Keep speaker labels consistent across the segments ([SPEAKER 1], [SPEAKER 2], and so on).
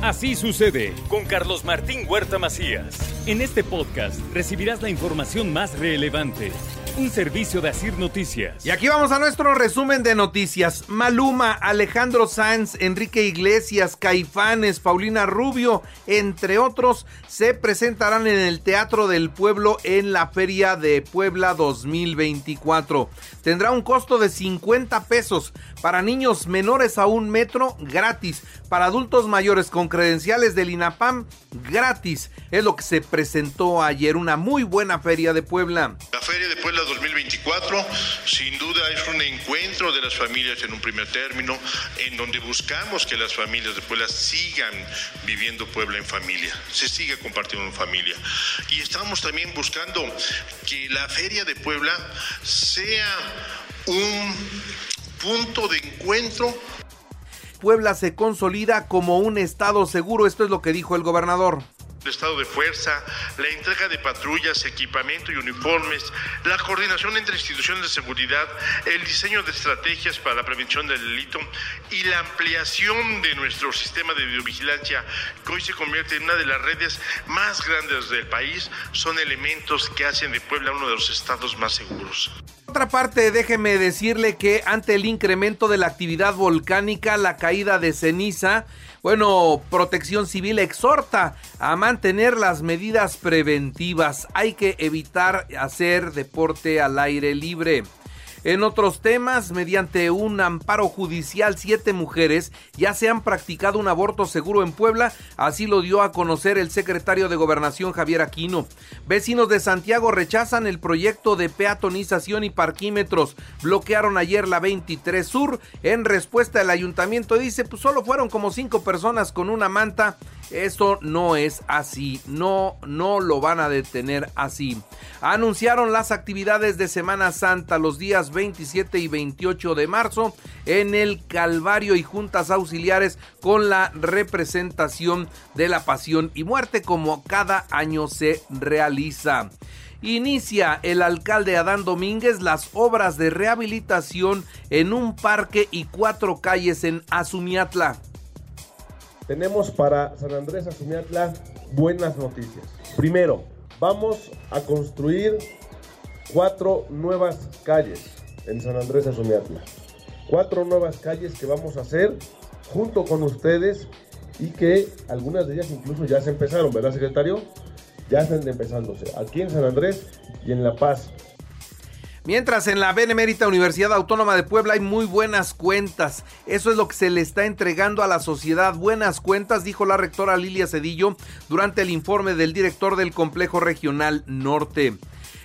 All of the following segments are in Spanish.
[SPEAKER 1] Así sucede con Carlos Martín Huerta Macías. En este podcast recibirás la información más relevante. Un servicio de Asir Noticias.
[SPEAKER 2] Y aquí vamos a nuestro resumen de noticias. Maluma, Alejandro Sanz, Enrique Iglesias, Caifanes, Paulina Rubio, entre otros, se presentarán en el Teatro del Pueblo en la Feria de Puebla 2024. Tendrá un costo de 50 pesos para niños menores a un metro gratis, para adultos mayores con credenciales del INAPAM gratis. Es lo que se presentó ayer, una muy buena feria de Puebla.
[SPEAKER 3] La Feria de Puebla 2024 sin duda es un encuentro de las familias en un primer término, en donde buscamos que las familias de Puebla sigan viviendo Puebla en familia, se siga compartiendo en familia. Y estamos también buscando que la Feria de Puebla sea un punto de encuentro
[SPEAKER 2] Puebla se consolida como un estado seguro. Esto es lo que dijo el gobernador
[SPEAKER 3] estado de fuerza, la entrega de patrullas, equipamiento y uniformes, la coordinación entre instituciones de seguridad, el diseño de estrategias para la prevención del delito y la ampliación de nuestro sistema de videovigilancia, que hoy se convierte en una de las redes más grandes del país, son elementos que hacen de Puebla uno de los estados más seguros
[SPEAKER 2] otra parte, déjeme decirle que ante el incremento de la actividad volcánica, la caída de ceniza, bueno, Protección Civil exhorta a mantener las medidas preventivas. Hay que evitar hacer deporte al aire libre. En otros temas, mediante un amparo judicial, siete mujeres ya se han practicado un aborto seguro en Puebla, así lo dio a conocer el secretario de Gobernación Javier Aquino. Vecinos de Santiago rechazan el proyecto de peatonización y parquímetros. Bloquearon ayer la 23 Sur. En respuesta, el ayuntamiento dice, pues solo fueron como cinco personas con una manta. Esto no es así, no, no lo van a detener así. Anunciaron las actividades de Semana Santa los días 27 y 28 de marzo en el Calvario y juntas auxiliares con la representación de la pasión y muerte como cada año se realiza. Inicia el alcalde Adán Domínguez las obras de rehabilitación en un parque y cuatro calles en Azumiatla.
[SPEAKER 4] Tenemos para San Andrés Azumiatla buenas noticias. Primero, vamos a construir cuatro nuevas calles en San Andrés Azumiatla. Cuatro nuevas calles que vamos a hacer junto con ustedes y que algunas de ellas incluso ya se empezaron, ¿verdad, secretario? Ya están empezándose aquí en San Andrés y en La Paz.
[SPEAKER 2] Mientras en la Benemérita Universidad Autónoma de Puebla hay muy buenas cuentas. Eso es lo que se le está entregando a la sociedad. Buenas cuentas, dijo la rectora Lilia Cedillo durante el informe del director del Complejo Regional Norte.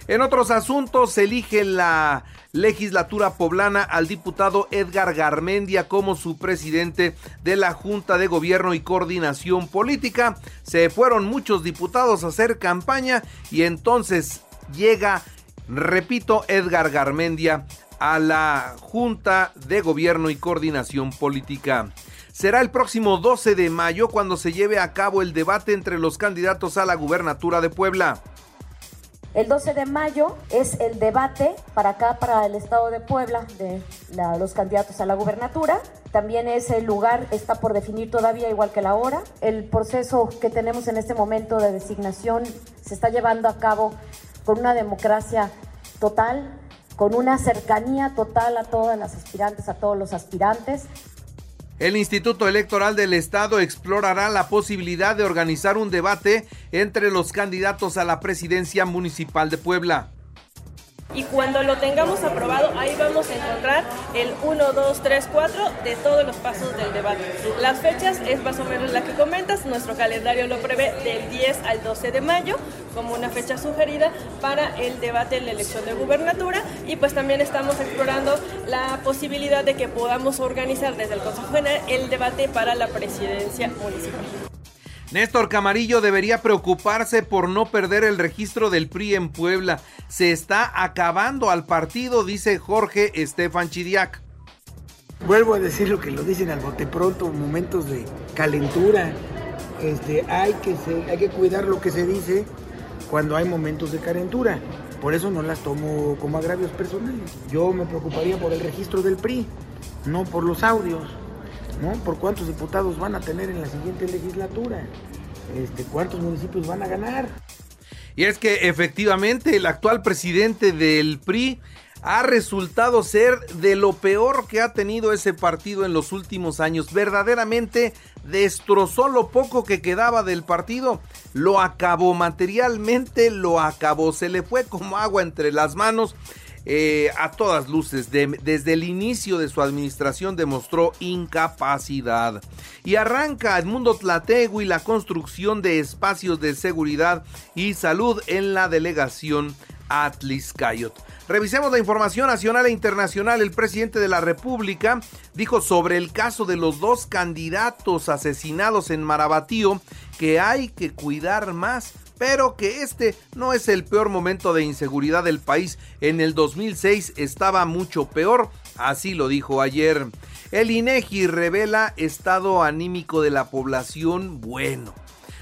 [SPEAKER 2] En otros asuntos, se elige la legislatura poblana al diputado Edgar Garmendia como su presidente de la Junta de Gobierno y Coordinación Política. Se fueron muchos diputados a hacer campaña y entonces llega, repito, Edgar Garmendia a la Junta de Gobierno y Coordinación Política. Será el próximo 12 de mayo cuando se lleve a cabo el debate entre los candidatos a la gubernatura de Puebla.
[SPEAKER 5] El 12 de mayo es el debate para acá, para el estado de Puebla, de los candidatos a la gubernatura. También es el lugar, está por definir todavía igual que la hora. El proceso que tenemos en este momento de designación se está llevando a cabo con una democracia total, con una cercanía total a todas las aspirantes, a todos los aspirantes.
[SPEAKER 2] El Instituto Electoral del Estado explorará la posibilidad de organizar un debate entre los candidatos a la presidencia municipal de Puebla
[SPEAKER 6] y cuando lo tengamos aprobado, ahí vamos a encontrar el 1, 2, 3, 4 de todos los pasos del debate. Las fechas es más o menos la que comentas, nuestro calendario lo prevé del 10 al 12 de mayo como una fecha sugerida para el debate en la elección de gubernatura y pues también estamos explorando la posibilidad de que podamos organizar desde el Consejo General el debate para la presidencia municipal.
[SPEAKER 2] Néstor Camarillo debería preocuparse por no perder el registro del PRI en Puebla. Se está acabando al partido, dice Jorge Estefan Chidiac.
[SPEAKER 7] Vuelvo a decir lo que lo dicen al bote pronto, momentos de calentura. Este, hay, que hay que cuidar lo que se dice cuando hay momentos de calentura. Por eso no las tomo como agravios personales. Yo me preocuparía por el registro del PRI, no por los audios. ¿No? Por cuántos diputados van a tener en la siguiente legislatura, este, cuántos municipios van a ganar.
[SPEAKER 2] Y es que efectivamente el actual presidente del PRI ha resultado ser de lo peor que ha tenido ese partido en los últimos años. Verdaderamente destrozó lo poco que quedaba del partido, lo acabó materialmente, lo acabó, se le fue como agua entre las manos. Eh, a todas luces, desde el inicio de su administración demostró incapacidad. Y arranca Edmundo Tlategui la construcción de espacios de seguridad y salud en la delegación Atliscayot. Revisemos la información nacional e internacional. El presidente de la República dijo sobre el caso de los dos candidatos asesinados en Marabatío que hay que cuidar más pero que este no es el peor momento de inseguridad del país. En el 2006 estaba mucho peor, así lo dijo ayer. El INEGI revela estado anímico de la población bueno.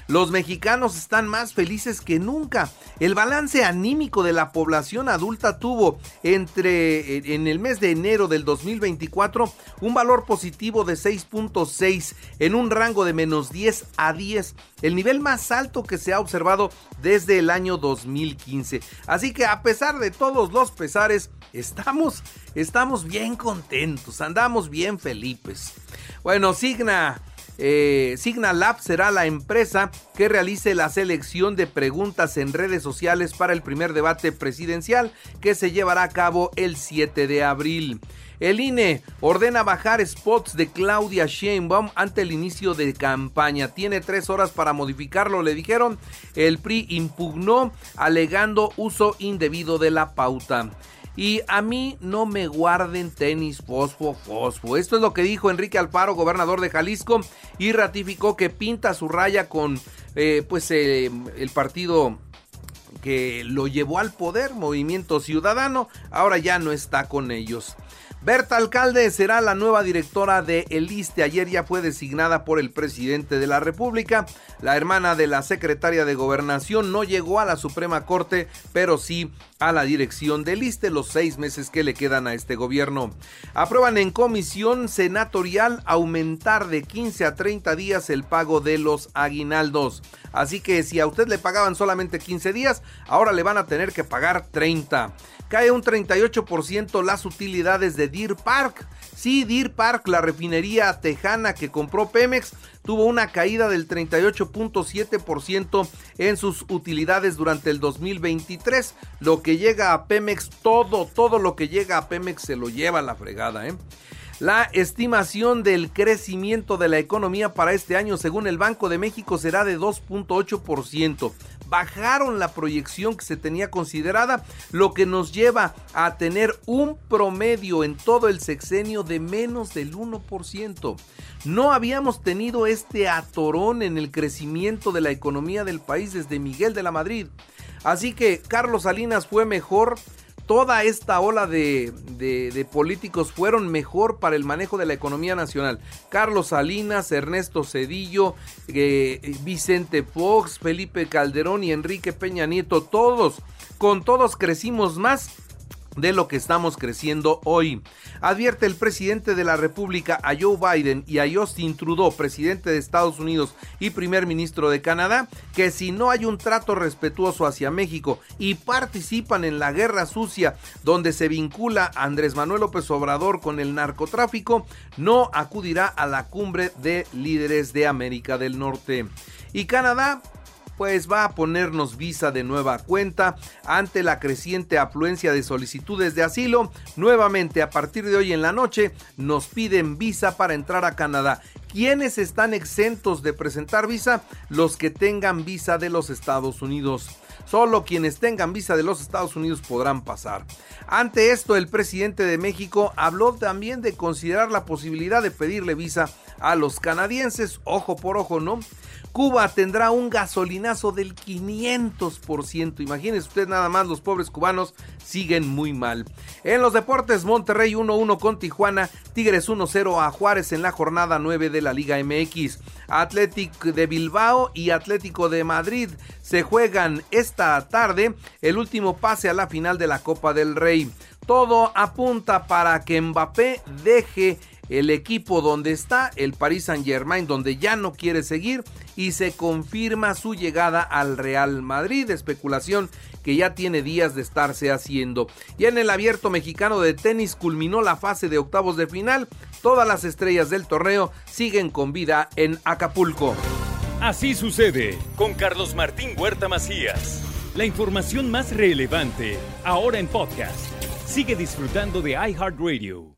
[SPEAKER 2] Los mexicanos están más felices que nunca. El balance anímico de la población adulta tuvo entre en el mes de enero del 2024 un valor positivo de 6.6 en un rango de menos 10 a 10, el nivel más alto que se ha observado desde el año 2015. Así que a pesar de todos los pesares, estamos estamos bien contentos, andamos bien felices. Bueno, Signa eh, Signalab será la empresa que realice la selección de preguntas en redes sociales para el primer debate presidencial que se llevará a cabo el 7 de abril. El INE ordena bajar spots de Claudia Sheinbaum ante el inicio de campaña. Tiene tres horas para modificarlo, le dijeron. El PRI impugnó alegando uso indebido de la pauta. Y a mí no me guarden tenis fosfo fosfo. Esto es lo que dijo Enrique Alfaro, gobernador de Jalisco, y ratificó que pinta su raya con eh, pues eh, el partido que lo llevó al poder, Movimiento Ciudadano, ahora ya no está con ellos. Berta Alcalde será la nueva directora de El ISTE. Ayer ya fue designada por el presidente de la República. La hermana de la secretaria de Gobernación no llegó a la Suprema Corte, pero sí a la dirección del ISTE los seis meses que le quedan a este gobierno. Aprueban en comisión senatorial aumentar de 15 a 30 días el pago de los aguinaldos. Así que si a usted le pagaban solamente 15 días, ahora le van a tener que pagar 30 cae un 38% las utilidades de Deer Park. Sí, Deer Park, la refinería tejana que compró Pemex, tuvo una caída del 38.7% en sus utilidades durante el 2023. Lo que llega a Pemex, todo, todo lo que llega a Pemex se lo lleva a la fregada, ¿eh? La estimación del crecimiento de la economía para este año, según el Banco de México, será de 2.8% bajaron la proyección que se tenía considerada, lo que nos lleva a tener un promedio en todo el sexenio de menos del 1%. No habíamos tenido este atorón en el crecimiento de la economía del país desde Miguel de la Madrid. Así que Carlos Salinas fue mejor toda esta ola de, políticos fueron mejor para el manejo de la economía nacional. Carlos Salinas, Ernesto Cedillo, eh, Vicente Fox, Felipe Calderón y Enrique Peña Nieto, todos, con todos crecimos más de lo que estamos creciendo hoy. Advierte el presidente de la República a Joe Biden y a Justin Trudeau, presidente de Estados Unidos y primer ministro de Canadá, que si no hay un trato respetuoso hacia México y participan en la guerra sucia donde se vincula Andrés Manuel López Obrador con el narcotráfico, no acudirá a la cumbre de líderes de América del Norte. Y Canadá pues va a ponernos visa de nueva cuenta ante la creciente afluencia de solicitudes de asilo. Nuevamente a partir de hoy en la noche nos piden visa para entrar a Canadá. ¿Quiénes están exentos de presentar visa? Los que tengan visa de los Estados Unidos. Solo quienes tengan visa de los Estados Unidos podrán pasar. Ante esto, el presidente de México habló también de considerar la posibilidad de pedirle visa a los canadienses, ojo por ojo, ¿no? Cuba tendrá un gasolinazo del 500%. Imagínense usted nada más, los pobres cubanos siguen muy mal. En los deportes, Monterrey 1-1 con Tijuana, Tigres 1-0 a Juárez en la jornada 9 de la Liga MX. Atlético de Bilbao y Atlético de Madrid se juegan esta tarde el último pase a la final de la Copa del Rey. Todo apunta para que Mbappé deje el equipo donde está, el Paris Saint Germain, donde ya no quiere seguir y se confirma su llegada al Real Madrid, especulación que ya tiene días de estarse haciendo. Y en el abierto mexicano de tenis culminó la fase de octavos de final, todas las estrellas del torneo siguen con vida en Acapulco.
[SPEAKER 1] Así sucede con Carlos Martín Huerta Macías. La información más relevante, ahora en podcast. Sigue disfrutando de iHeartRadio.